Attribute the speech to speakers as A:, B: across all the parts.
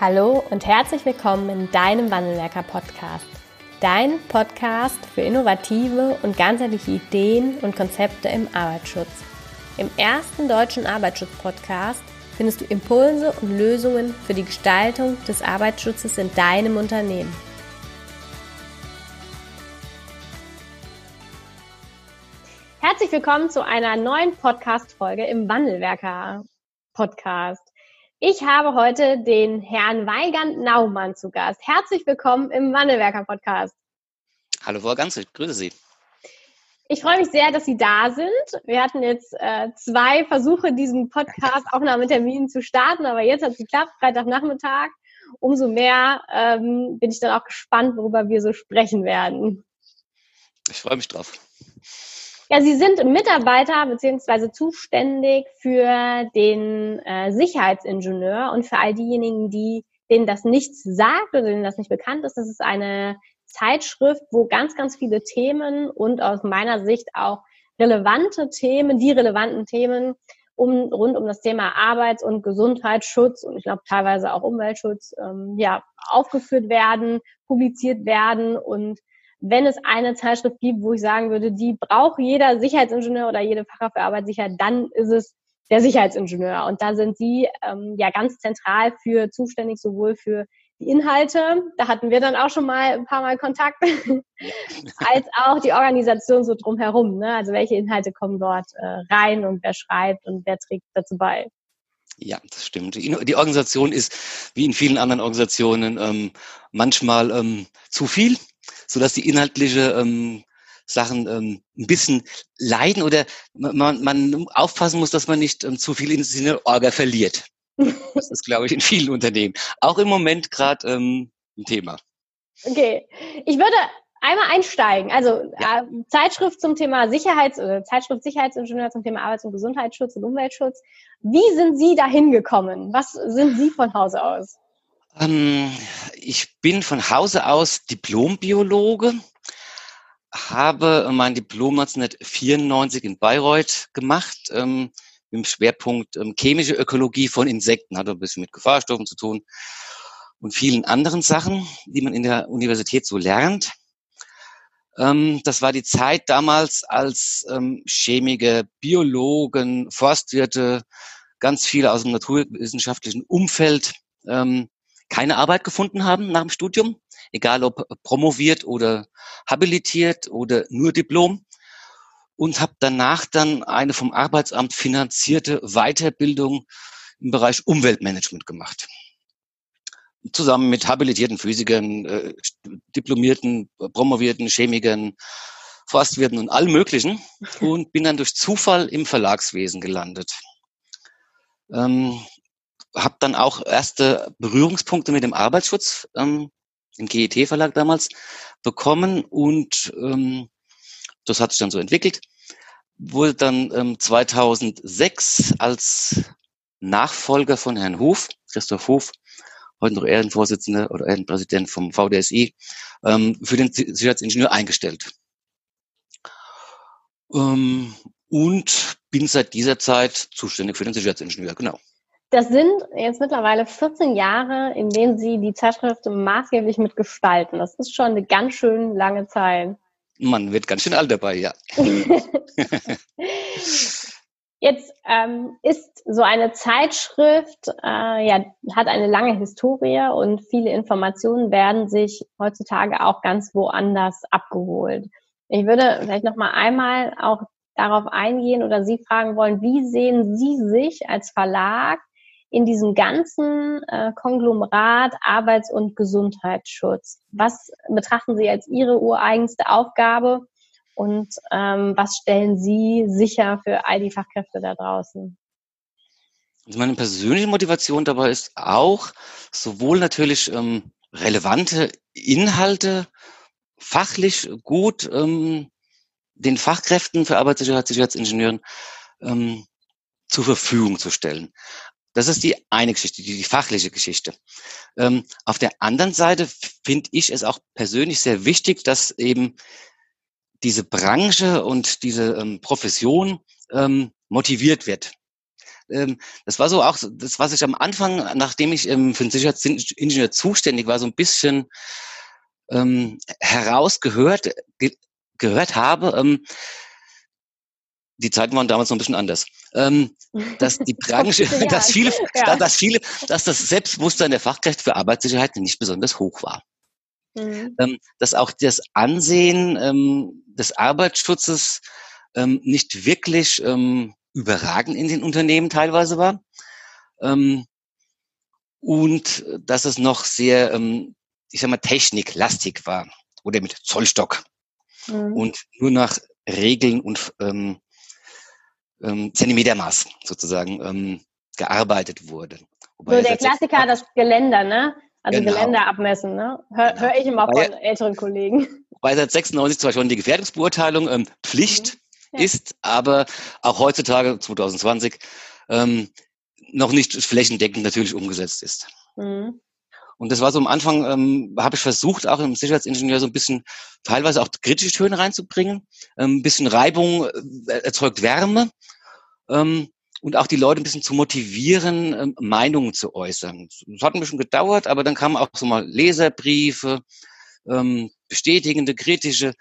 A: Hallo und herzlich willkommen in deinem Wandelwerker Podcast. Dein Podcast für innovative und ganzheitliche Ideen und Konzepte im Arbeitsschutz. Im ersten deutschen Arbeitsschutz-Podcast findest du Impulse und Lösungen für die Gestaltung des Arbeitsschutzes in deinem Unternehmen. Herzlich willkommen zu einer neuen Podcast-Folge im Wandelwerker Podcast. Ich habe heute den Herrn Weigand Naumann zu Gast. Herzlich willkommen im Wandelwerker Podcast.
B: Hallo Frau Ganz, ich grüße Sie.
A: Ich freue mich sehr, dass Sie da sind. Wir hatten jetzt äh, zwei Versuche, diesen Podcast Aufnahmetermin zu starten, aber jetzt hat es geklappt, Freitagnachmittag. Umso mehr ähm, bin ich dann auch gespannt, worüber wir so sprechen werden.
B: Ich freue mich drauf.
A: Ja, Sie sind Mitarbeiter beziehungsweise zuständig für den äh, Sicherheitsingenieur und für all diejenigen, die denen das nichts sagt oder denen das nicht bekannt ist. Das ist eine Zeitschrift, wo ganz, ganz viele Themen und aus meiner Sicht auch relevante Themen, die relevanten Themen um, rund um das Thema Arbeits- und Gesundheitsschutz und ich glaube teilweise auch Umweltschutz ähm, ja, aufgeführt werden, publiziert werden und wenn es eine Zeitschrift gibt, wo ich sagen würde, die braucht jeder Sicherheitsingenieur oder jede Fachkraft für Arbeitssicherheit, dann ist es der Sicherheitsingenieur. Und da sind Sie ähm, ja ganz zentral für zuständig, sowohl für die Inhalte, da hatten wir dann auch schon mal ein paar Mal Kontakt, als auch die Organisation so drumherum. Ne? Also welche Inhalte kommen dort äh, rein und wer schreibt und wer trägt dazu bei.
B: Ja, das stimmt. Die Organisation ist wie in vielen anderen Organisationen ähm, manchmal ähm, zu viel sodass die inhaltliche ähm, Sachen ähm, ein bisschen leiden oder man, man aufpassen muss, dass man nicht ähm, zu viel in Sinne Orga verliert. Das ist, glaube ich, in vielen Unternehmen. Auch im Moment gerade ähm, ein Thema.
A: Okay. Ich würde einmal einsteigen. Also ja. äh, Zeitschrift zum Thema Sicherheits- oder Zeitschrift Sicherheitsingenieur zum Thema Arbeits- und Gesundheitsschutz und Umweltschutz. Wie sind Sie dahin gekommen? Was sind Sie von Hause aus?
B: Ähm, ich bin von Hause aus Diplombiologe, habe mein Diplom 1994 in Bayreuth gemacht, ähm, mit dem Schwerpunkt ähm, chemische Ökologie von Insekten, hat ein bisschen mit Gefahrstoffen zu tun und vielen anderen Sachen, die man in der Universität so lernt. Ähm, das war die Zeit damals, als ähm, Chemiker, Biologen, Forstwirte, ganz viele aus dem naturwissenschaftlichen Umfeld keine Arbeit gefunden haben nach dem Studium, egal ob promoviert oder habilitiert oder nur Diplom und habe danach dann eine vom Arbeitsamt finanzierte Weiterbildung im Bereich Umweltmanagement gemacht. Zusammen mit habilitierten Physikern, äh, diplomierten, promovierten Chemikern, Forstwirten und allem Möglichen und bin dann durch Zufall im Verlagswesen gelandet. Ähm, habe dann auch erste Berührungspunkte mit dem Arbeitsschutz ähm, im GET-Verlag damals bekommen und ähm, das hat sich dann so entwickelt. Wurde dann ähm, 2006 als Nachfolger von Herrn Hof, Christoph Hof, heute noch Ehrenvorsitzender oder Ehrenpräsident vom VDSI, ähm, für den Sicherheitsingenieur eingestellt. Ähm, und bin seit dieser Zeit zuständig für den Sicherheitsingenieur, genau.
A: Das sind jetzt mittlerweile 14 Jahre, in denen Sie die Zeitschrift maßgeblich mitgestalten. Das ist schon eine ganz schön lange Zeit.
B: Man wird ganz schön alt dabei, ja.
A: Jetzt ähm, ist so eine Zeitschrift, äh, ja, hat eine lange Historie und viele Informationen werden sich heutzutage auch ganz woanders abgeholt. Ich würde vielleicht noch mal einmal auch darauf eingehen oder Sie fragen wollen, wie sehen Sie sich als Verlag in diesem ganzen äh, Konglomerat Arbeits- und Gesundheitsschutz? Was betrachten Sie als Ihre ureigenste Aufgabe und ähm, was stellen Sie sicher für all die Fachkräfte da draußen?
B: Also meine persönliche Motivation dabei ist auch sowohl natürlich ähm, relevante Inhalte fachlich gut ähm, den Fachkräften für Arbeitssicherheit, Sicherheitsingenieuren ähm, zur Verfügung zu stellen. Das ist die eine Geschichte, die, die fachliche Geschichte. Ähm, auf der anderen Seite finde ich es auch persönlich sehr wichtig, dass eben diese Branche und diese ähm, Profession ähm, motiviert wird. ähm, das war so auch das, was ich am Anfang, nachdem ich ähm, für den Sicherheitsingenieur zuständig war, so ein bisschen ähm, herausgehört ge gehört habe. Die Zeiten waren damals noch ein bisschen anders. Ähm, dass die Branche, dass viele, ja. dass viele, dass das Selbstbewusstsein der Fachkräfte für Arbeitssicherheit nicht besonders hoch war. Mhm. Ähm, dass auch das Ansehen ähm, des Arbeitsschutzes ähm, nicht wirklich ähm, überragend in den Unternehmen teilweise war. Und dass es noch sehr, ich sag mal, techniklastig war oder mit Zollstock mhm. und nur nach Regeln und ähm, ähm, Zentimetermaß sozusagen ähm, gearbeitet wurde.
A: Wobei so der Klassiker, das Geländer, ne? Also genau. Geländer abmessen, ne? Hör, genau. hör ich immer von Weil, älteren Kollegen.
B: Weil seit 96 zwar schon die Gefährdungsbeurteilung ähm, Pflicht mhm. ja. ist, aber auch heutzutage, 2020, ähm, noch nicht flächendeckend natürlich umgesetzt ist. Mhm. Und das war so am Anfang, ähm, habe ich versucht, auch im Sicherheitsingenieur so ein bisschen teilweise auch kritische Töne reinzubringen. Ähm, ein bisschen Reibung äh, erzeugt Wärme. Ähm, und auch die Leute ein bisschen zu motivieren, ähm, Meinungen zu äußern. Das hat ein bisschen gedauert, aber dann kamen auch so mal Leserbriefe, ähm, bestätigende, kritische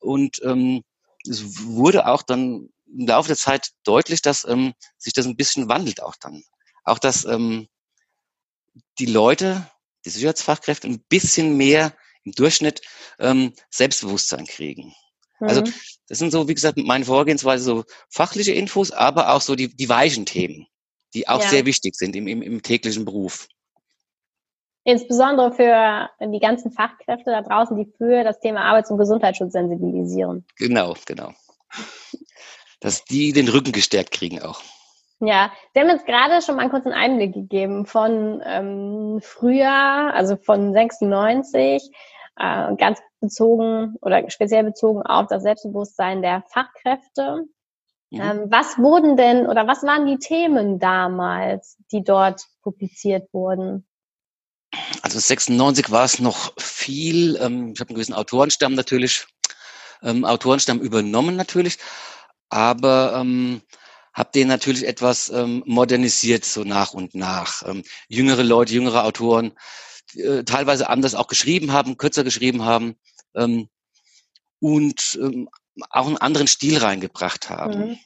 B: und ähm, es wurde auch dann im Laufe der Zeit deutlich, dass ähm, sich das ein bisschen wandelt auch dann. Auch dass ähm, die Leute, die Sicherheitsfachkräfte ein bisschen mehr im Durchschnitt ähm, Selbstbewusstsein kriegen. Also mhm. das sind so, wie gesagt, meine Vorgehensweise so fachliche Infos, aber auch so die, die weichen Themen, die auch ja. sehr wichtig sind im, im, im täglichen Beruf.
A: Insbesondere für die ganzen Fachkräfte da draußen, die für das Thema Arbeits- und Gesundheitsschutz sensibilisieren.
B: Genau, genau. Dass die den Rücken gestärkt kriegen auch.
A: Ja, Sie haben jetzt gerade schon mal einen kurzen Einblick gegeben von ähm, früher, also von 96 äh, ganz bezogen oder speziell bezogen auf das Selbstbewusstsein der Fachkräfte. Mhm. Ähm, was wurden denn oder was waren die Themen damals, die dort publiziert wurden?
B: Also 96 war es noch viel. Ähm, ich habe einen gewissen Autorenstamm natürlich, ähm, Autorenstamm übernommen natürlich, aber ähm, habe den natürlich etwas ähm, modernisiert so nach und nach. Ähm, jüngere Leute, jüngere Autoren äh, teilweise anders auch geschrieben haben, kürzer geschrieben haben ähm, und ähm, auch einen anderen Stil reingebracht haben. Mhm.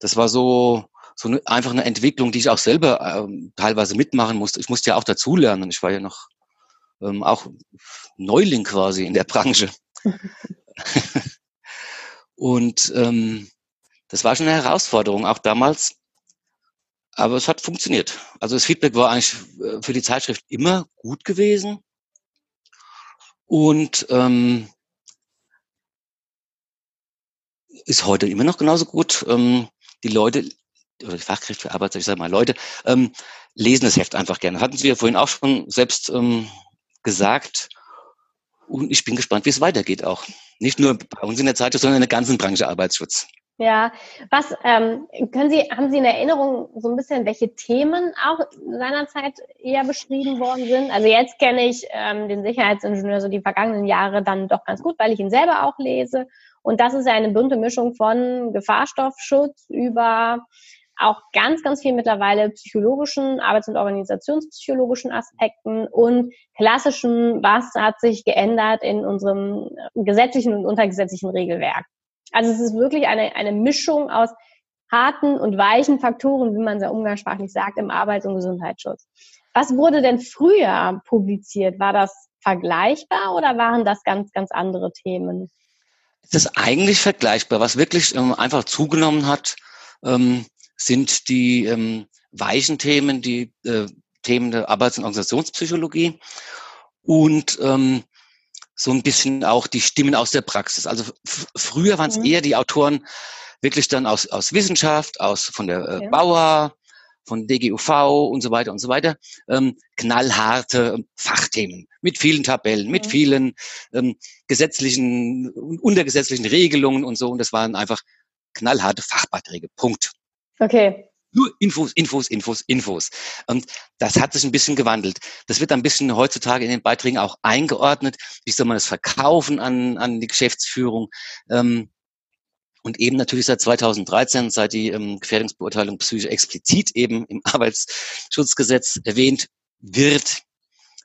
B: Das war so, so eine, einfach eine Entwicklung, die ich auch selber ähm, teilweise mitmachen musste. Ich musste ja auch dazulernen. Ich war ja noch ähm, auch Neuling quasi in der Branche. und ähm, das war schon eine Herausforderung, auch damals, aber es hat funktioniert. Also das Feedback war eigentlich äh, für die Zeitschrift immer gut gewesen. Und ähm, ist heute immer noch genauso gut. Ähm, die Leute, oder die Fachkräfte für Arbeit, ich sage mal Leute, ähm, lesen das Heft einfach gerne. Hatten Sie ja vorhin auch schon selbst ähm, gesagt. Und ich bin gespannt, wie es weitergeht auch. Nicht nur bei uns in der Zeitung, sondern in der ganzen Branche Arbeitsschutz.
A: Ja, was ähm, können Sie, haben Sie in Erinnerung so ein bisschen, welche Themen auch seinerzeit eher beschrieben worden sind? Also jetzt kenne ich ähm, den Sicherheitsingenieur so die vergangenen Jahre dann doch ganz gut, weil ich ihn selber auch lese. Und das ist ja eine bunte Mischung von Gefahrstoffschutz über auch ganz, ganz viel mittlerweile psychologischen, arbeits- und organisationspsychologischen Aspekten und klassischen, was hat sich geändert in unserem gesetzlichen und untergesetzlichen Regelwerk. Also es ist wirklich eine, eine Mischung aus harten und weichen Faktoren, wie man sehr umgangssprachlich sagt, im Arbeits- und Gesundheitsschutz. Was wurde denn früher publiziert? War das vergleichbar oder waren das ganz, ganz andere Themen?
B: Es ist eigentlich vergleichbar. Was wirklich ähm, einfach zugenommen hat, ähm, sind die ähm, weichen Themen, die äh, Themen der Arbeits- und Organisationspsychologie und ähm, so ein bisschen auch die Stimmen aus der Praxis. Also früher waren es mhm. eher die Autoren wirklich dann aus, aus Wissenschaft, aus von der äh, ja. Bauer, von DGUV und so weiter und so weiter, ähm, knallharte Fachthemen mit vielen Tabellen, mit mhm. vielen ähm, gesetzlichen und untergesetzlichen Regelungen und so. Und das waren einfach knallharte Fachbeiträge. Punkt.
A: Okay.
B: Nur Infos, Infos, Infos, Infos. Und das hat sich ein bisschen gewandelt. Das wird ein bisschen heutzutage in den Beiträgen auch eingeordnet. Wie soll man das verkaufen an, an die Geschäftsführung? Ähm, Und eben natürlich seit 2013, seit die ähm, Gefährdungsbeurteilung psychisch explizit eben im Arbeitsschutzgesetz erwähnt wird,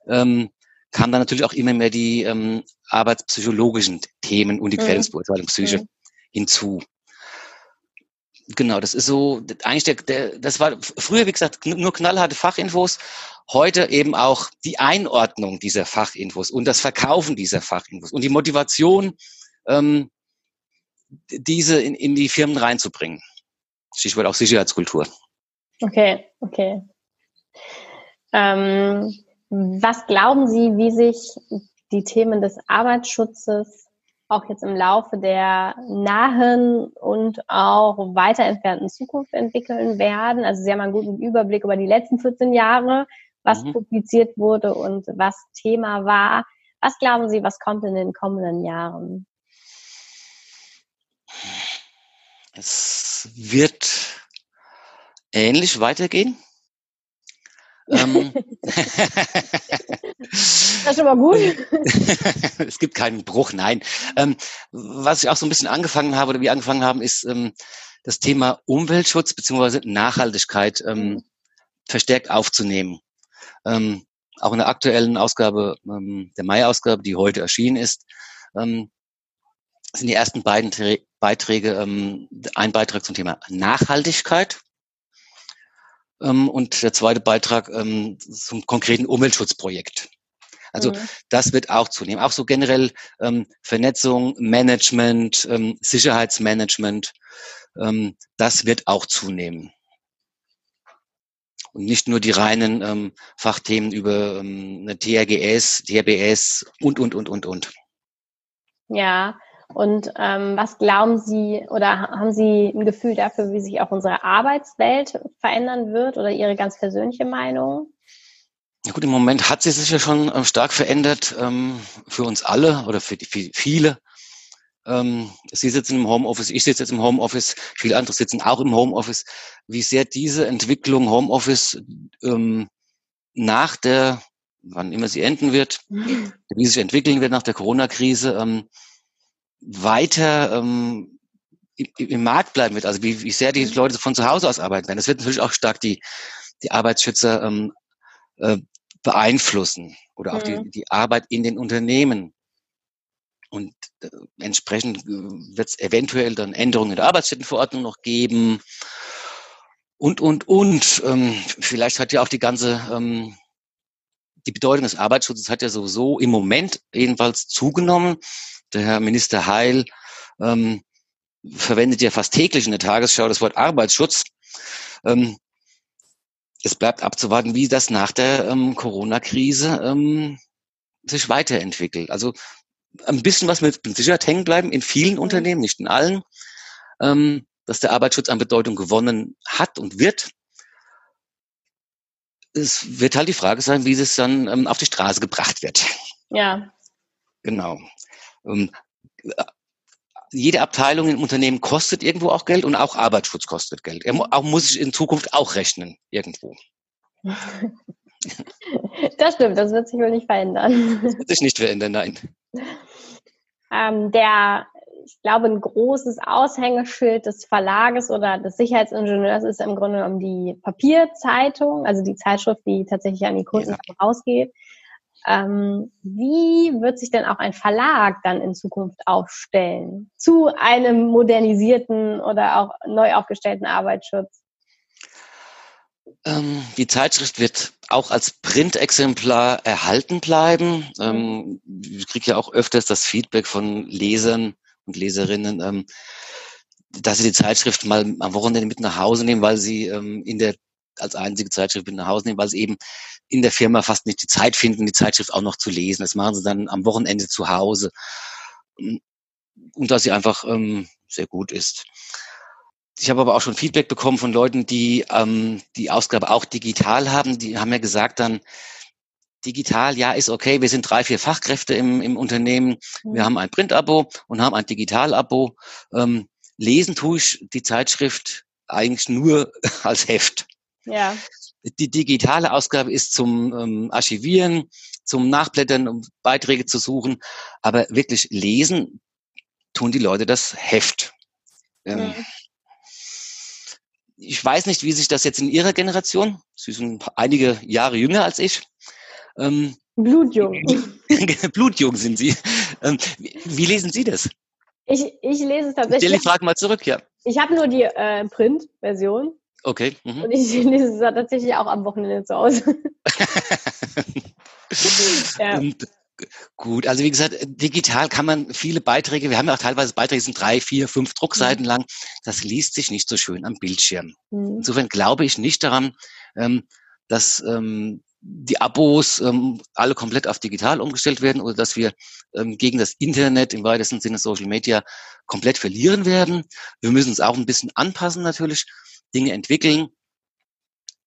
B: ähm, kamen dann natürlich auch immer mehr die ähm, arbeitspsychologischen Themen und die mhm. Gefährdungsbeurteilung Psyche mhm. hinzu. Genau, das ist so, eigentlich der, der, das war früher, wie gesagt, nur knallharte Fachinfos. Heute eben auch die Einordnung dieser Fachinfos und das Verkaufen dieser Fachinfos und die Motivation, ähm, diese in, in die Firmen reinzubringen. Stichwort auch Sicherheitskultur.
A: Okay, okay. Ähm, was glauben Sie, wie sich die Themen des Arbeitsschutzes auch jetzt im Laufe der nahen und auch weiter entfernten Zukunft entwickeln werden? Also Sie haben einen guten Überblick über die letzten 14 Jahre, was mhm. publiziert wurde und was Thema war. Was glauben Sie, was kommt in den kommenden Jahren?
B: Es wird ähnlich weitergehen. Ähm,
A: das ist schon mal gut.
B: es gibt keinen Bruch, nein. Ähm, was ich auch so ein bisschen angefangen habe oder wir angefangen haben, ist ähm, das Thema Umweltschutz bzw. Nachhaltigkeit mhm. verstärkt aufzunehmen. Auch in der aktuellen Ausgabe, der Mai-Ausgabe, die heute erschienen ist, sind die ersten beiden Beiträge ein Beitrag zum Thema Nachhaltigkeit und der zweite Beitrag ähm, zum konkreten Umweltschutzprojekt. Also mhm. das wird auch zunehmen. Auch so generell ähm, Vernetzung, Management, ähm, Sicherheitsmanagement, ähm, das wird auch zunehmen. Und nicht nur die reinen ähm, Fachthemen über ähm, TRGS, TRBS und, und, und, und, und.
A: Ja, und ähm, was glauben Sie oder haben Sie ein Gefühl dafür, wie sich auch unsere Arbeitswelt verändern wird oder Ihre ganz persönliche Meinung?
B: Ja gut, im Moment hat sie sich ja schon ähm, stark verändert ähm, für uns alle oder für, die, für viele. Ähm, Sie sitzen im Homeoffice, ich sitze jetzt im Homeoffice, viele andere sitzen auch im Homeoffice. Wie sehr diese Entwicklung Homeoffice ähm, nach der, wann immer sie enden wird, mhm. wie sie sich entwickeln wird nach der Corona-Krise, ähm, weiter ähm, im Markt bleiben wird, also wie, wie sehr die. Leute von zu Hause aus arbeiten werden. Das wird natürlich auch stark die, die Arbeitsschützer ähm, äh, beeinflussen oder auch mhm. die, die Arbeit in den Unternehmen. Und äh, entsprechend äh, wird es eventuell dann Änderungen in der Arbeitsstättenverordnung noch geben. Und, und, und. Ähm, vielleicht hat ja auch die ganze, ähm, die Bedeutung des Arbeitsschutzes hat ja sowieso im Moment jedenfalls zugenommen der Herr Minister Heil ähm, verwendet ja fast täglich in der Tagesschau das Wort Arbeitsschutz. Ähm, es bleibt abzuwarten, wie das nach der ähm, Corona-Krise ähm, sich weiterentwickelt. Also ein bisschen was mit Sicherheit hängen bleiben in vielen mhm. Unternehmen, nicht in allen, ähm, dass der Arbeitsschutz an Bedeutung gewonnen hat und wird. Es wird halt die Frage sein, wie es dann ähm, auf die Straße gebracht wird.
A: Ja.
B: Genau. Ähm, jede Abteilung im Unternehmen kostet irgendwo auch Geld und auch Arbeitsschutz kostet Geld. Er auch, muss ich in Zukunft auch rechnen, irgendwo.
A: Das stimmt, das wird sich wohl nicht verändern.
B: Das wird sich nicht verändern, nein.
A: Ähm, der, ich glaube, ein großes Aushängeschild des Verlages oder des Sicherheitsingenieurs ist im Grunde genommen die Papierzeitung, also die Zeitschrift, die tatsächlich an die Kunden ja. rausgeht. Ähm, wie wird sich denn auch ein Verlag dann in Zukunft aufstellen zu einem modernisierten oder auch neu aufgestellten Arbeitsschutz?
B: Ähm, die Zeitschrift wird auch als Printexemplar erhalten bleiben. Ähm, ich kriege ja auch öfters das Feedback von Lesern und Leserinnen, ähm, dass sie die Zeitschrift mal am Wochenende mit nach Hause nehmen, weil sie ähm, in der als einzige Zeitschrift mit nach Hause nehmen, weil sie eben in der Firma fast nicht die Zeit finden, die Zeitschrift auch noch zu lesen. Das machen sie dann am Wochenende zu Hause. Und dass sie einfach ähm, sehr gut ist. Ich habe aber auch schon Feedback bekommen von Leuten, die ähm, die Ausgabe auch digital haben. Die haben ja gesagt dann, digital, ja, ist okay. Wir sind drei, vier Fachkräfte im, im Unternehmen. Wir mhm. haben ein Print-Abo und haben ein Digital-Abo. Ähm, lesen tue ich die Zeitschrift eigentlich nur als Heft.
A: Ja.
B: Die digitale Ausgabe ist zum ähm, Archivieren, zum Nachblättern, um Beiträge zu suchen. Aber wirklich lesen tun die Leute das Heft. Ähm, mhm. Ich weiß nicht, wie sich das jetzt in Ihrer Generation, Sie sind einige Jahre jünger als ich,
A: ähm, Blutjung.
B: Blutjung sind Sie. Ähm, wie, wie, lesen Sie das?
A: Ich, ich lese es tatsächlich. Stell
B: die Frage mal zurück, ja.
A: Ich habe nur die äh, Print-Version.
B: Okay.
A: Mhm. Und ich lese es tatsächlich auch am Wochenende zu Hause.
B: ja. Und, gut, also wie gesagt, digital kann man viele Beiträge, wir haben ja auch teilweise Beiträge, die sind drei, vier, fünf Druckseiten mhm. lang. Das liest sich nicht so schön am Bildschirm. Mhm. Insofern glaube ich nicht daran, ähm, dass ähm, die Abos ähm, alle komplett auf digital umgestellt werden oder dass wir gegen das Internet im weitesten Sinne Social Media komplett verlieren werden. Wir müssen uns auch ein bisschen anpassen natürlich, Dinge entwickeln,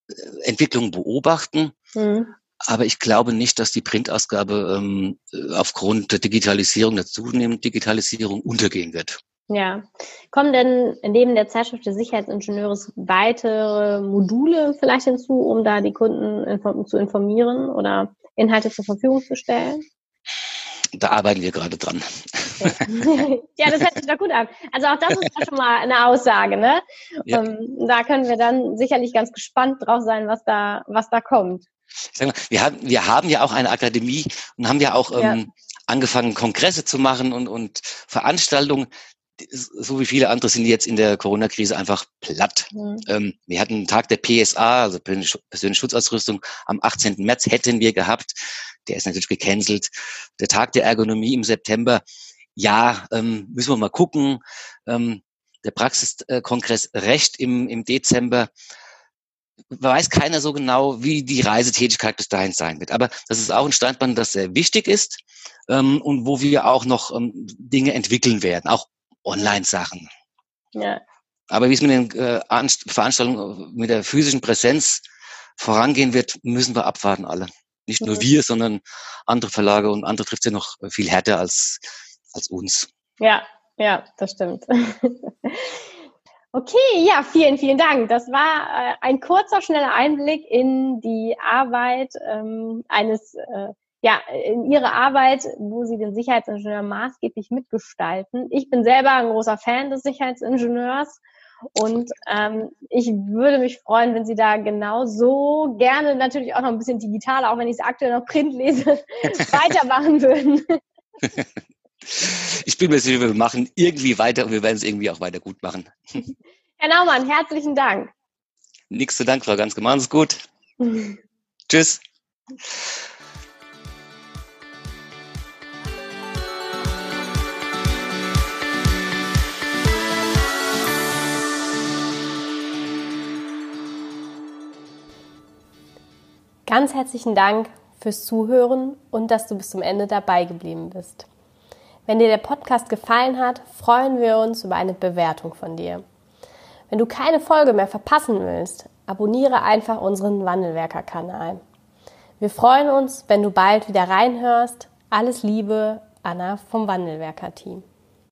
B: äh, Entwicklungen beobachten. Mhm. Aber ich glaube nicht, dass die Printausgabe ähm, aufgrund der Digitalisierung, der zunehmenden Digitalisierung untergehen wird.
A: Ja. Kommen denn neben der Zeitschrift des Sicherheitsingenieurs weitere Module vielleicht hinzu, um da die Kunden inform zu informieren oder Inhalte zur Verfügung zu stellen?
B: Da arbeiten wir gerade dran.
A: Okay. ja, das hört sich doch gut an. Also auch das ist ja schon mal eine Aussage, ne? Ja. Um, ähm, da können wir dann sicherlich ganz gespannt drauf sein, was da, was da kommt.
B: Mal, wir haben, wir haben ja auch eine Akademie und haben ja auch ja. Ähm, angefangen, Kongresse zu machen und, und Veranstaltungen so wie viele andere sind jetzt in der Corona-Krise einfach platt. Mhm. Ähm, wir hatten einen Tag der PSA, also persönliche Schutzausrüstung, am 18. März hätten wir gehabt. Der ist natürlich gecancelt. Der Tag der Ergonomie im September, ja, ähm, müssen wir mal gucken. Ähm, der Praxiskongress Recht im, im Dezember. Weiß keiner so genau, wie die Reisetätigkeit bis dahin sein wird. Aber das ist auch ein Standbein, das sehr wichtig ist ähm, und wo wir auch noch ähm, Dinge entwickeln werden, auch Online-Sachen. Ja. Aber wie es mit den äh, Veranstaltungen, mit der physischen Präsenz vorangehen wird, müssen wir abwarten alle. Nicht nur mhm. wir, sondern andere Verlage und andere trifft ja noch viel härter als, als uns.
A: Ja, ja, das stimmt. Okay, ja, vielen, vielen Dank. Das war äh, ein kurzer, schneller Einblick in die Arbeit ähm, eines äh, ja, in ihre Arbeit, wo sie den Sicherheitsingenieur maßgeblich mitgestalten. Ich bin selber ein großer Fan des Sicherheitsingenieurs und ähm, ich würde mich freuen, wenn Sie da genauso gerne natürlich auch noch ein bisschen digitaler, auch wenn ich es aktuell noch Print lese, weitermachen würden.
B: Ich bin mir sicher, wir machen irgendwie weiter und wir werden es irgendwie auch weiter gut machen.
A: Herr Naumann, herzlichen Dank.
B: Nichts zu Dank, Frau Ganske. Machen Sie es gut. Tschüss.
A: Ganz herzlichen Dank fürs Zuhören und dass du bis zum Ende dabei geblieben bist. Wenn dir der Podcast gefallen hat, freuen wir uns über eine Bewertung von dir. Wenn du keine Folge mehr verpassen willst, abonniere einfach unseren Wandelwerker-Kanal. Wir freuen uns, wenn du bald wieder reinhörst. Alles Liebe, Anna vom Wandelwerker-Team.